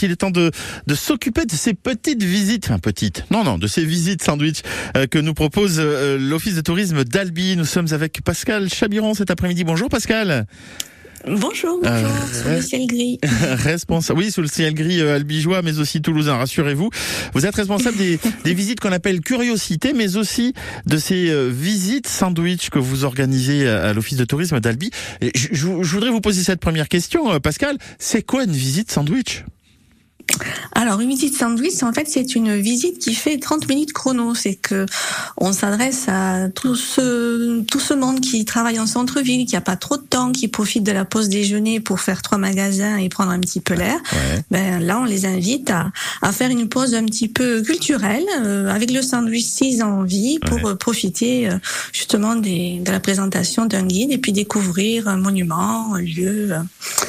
Il est temps de, de s'occuper de ces petites visites, enfin petites, non, non, de ces visites sandwich euh, que nous propose euh, l'Office de tourisme d'Albi. Nous sommes avec Pascal Chabiron cet après-midi. Bonjour Pascal. Bonjour, bonjour, Euh, sous le ciel gris. responsable, oui, sous le ciel gris euh, albigeois, mais aussi toulousain, rassurez-vous. Vous êtes responsable des, des visites qu'on appelle curiosité, mais aussi de ces euh, visites sandwich que vous organisez à, à l'Office de tourisme d'Albi. Je, je- je voudrais vous poser cette première question, Pascal. C'est quoi une visite sandwich? Alors, une visite sandwich, en fait, c'est une visite qui fait 30 minutes chrono. C'est que on s'adresse à tout ce, tout ce monde qui travaille en centre-ville, qui a pas trop de temps, qui profite de la pause déjeuner pour faire trois magasins et prendre un petit peu l'air. Ouais. Ben, là, on les invite à, à faire une pause un petit peu culturelle euh, avec le sandwich 6 en vie pour Ouais. euh, profiter euh, justement des, de la présentation d'un guide et puis découvrir un monument, un lieu euh,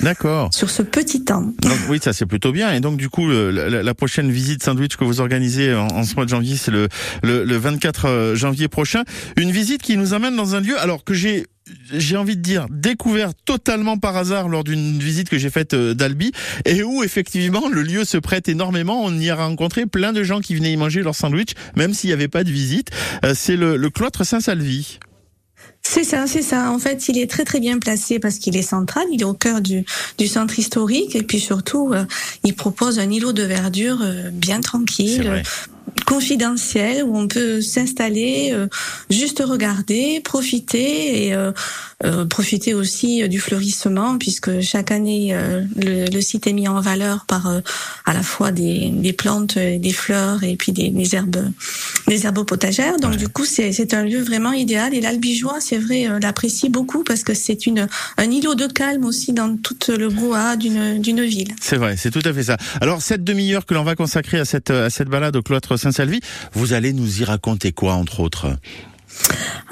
D'accord. sur ce petit temps. Donc oui, ça c'est plutôt bien. Et donc du coup, le- la, la prochaine visite sandwich que vous organisez en, en ce mois de janvier, c'est le, le, le 24 euh, janvier prochain. Une visite qui nous amène dans un lieu, alors que j'ai j'ai envie de dire découvert totalement par hasard lors d'une visite que j'ai faite euh, d'Albi et où effectivement le lieu se prête énormément. On y a rencontré plein de gens qui venaient y manger leur sandwich, même s'il n'y avait pas de visite. Euh, c'est le, le cloître Saint-Salvi. C'est ça, c'est ça. En fait, il est très très bien placé parce qu'il est central, il est au cœur du, du centre historique. Et puis surtout, euh, il propose un îlot de verdure euh, bien tranquille, confidentiel où on peut s'installer, euh, juste regarder, profiter et euh, euh, profiter aussi du fleurissement puisque chaque année le, le site est mis en valeur par à la fois des, des plantes, des fleurs et puis des, des herbes, des herbes potagères. Donc Ouais. du coup, c'est c'est un lieu vraiment idéal et l'Albigeois, c'est vrai, l'apprécie beaucoup parce que c'est une un îlot de calme aussi dans tout le brouhaha d'une d'une ville. C'est vrai, c'est tout à fait ça. Alors cette demi-heure que l'on va consacrer à cette à cette balade au cloître Vous allez nous y raconter quoi entre autres?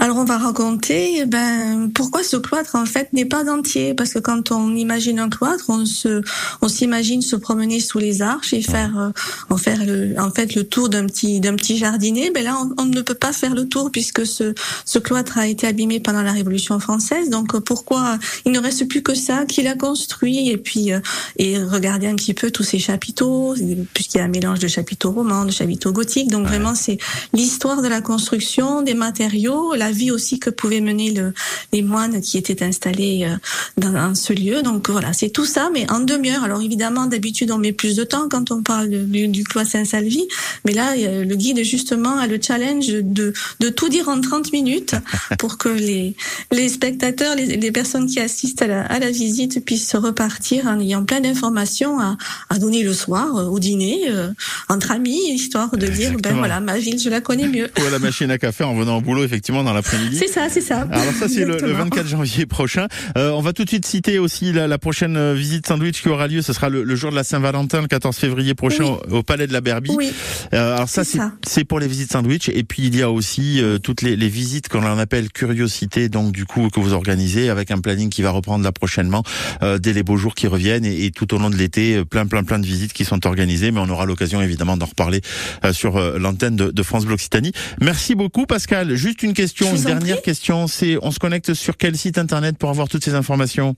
Alors on va raconter ben pourquoi ce cloître en fait n'est pas entier. Parce que quand on imagine un cloître on se on s'imagine se promener sous les arches et faire euh, en faire le en fait le tour d'un petit d'un petit jardinet ben là on, on ne peut pas faire le tour puisque ce ce cloître a été abîmé pendant la Révolution française. Donc euh, pourquoi il ne reste plus que ça qu'il a construit et puis euh, et regarder un petit peu tous ces chapiteaux puisqu'il y a un mélange de chapiteaux romans de chapiteaux gothiques. Donc vraiment c'est l'histoire de la construction, des matériaux, la vie aussi que pouvaient mener le, les moines qui étaient installés euh, dans, ce lieu. Donc voilà, c'est tout ça, mais en demi-heure. Alors évidemment, d'habitude, on met plus de temps quand on parle du, du cloître Saint-Salvi, mais là, le guide justement a le challenge de, de tout dire en 30 minutes pour que les, les spectateurs, les, les personnes qui assistent à la, à la visite puissent repartir en ayant plein d'informations à, à donner le soir euh, au dîner euh, entre amis, histoire de dire ben voilà ma ville je la connais mieux. Ou à la machine à café en venant au boulot effectivement dans l'après-midi. C'est ça, c'est ça. Alors ça c'est le, le Exactement. 24 janvier prochain. Euh, on va tout de suite citer aussi la, la prochaine euh, visite sandwich qui aura lieu. Ce sera le, le jour de la Saint-Valentin, le 14 février prochain au, au Palais de la Berbie. Oui, Euh, alors ça C'est pour les visites sandwich et puis il y a aussi euh, toutes les, les visites qu'on en appelle curiosité donc du coup que vous organisez avec un planning qui va reprendre là prochainement euh, dès les beaux jours qui reviennent et, et tout au long de l'été euh, plein plein plein de visites qui sont organisées mais on aura l'occasion évidemment d'en reparler euh, sur euh, l'antenne de, de France Bleu Occitanie. Merci beaucoup Pascal. Juste une question, une dernière question, c'est on se connecte sur quel site internet pour avoir toutes ces informations?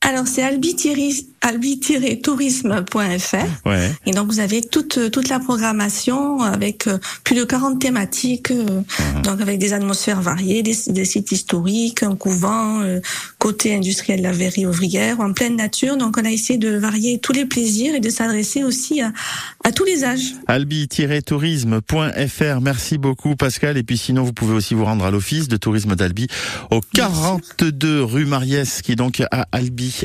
Alors c'est albi-tourisme.fr Ouais. et donc vous avez toute toute la programmation avec euh, plus de 40 thématiques, euh, Mhm. donc avec des atmosphères variées, des, des sites historiques, un couvent, euh, côté industriel de la verrerie ouvrière, en pleine nature. Donc on a essayé de varier tous les plaisirs et de s'adresser aussi à, à tous les âges. albi-tourisme.fr. Merci beaucoup Pascal. Et puis sinon, vous pouvez aussi vous rendre à l'office de tourisme d'Albi au 42 rue Mariès, qui est donc à Albi.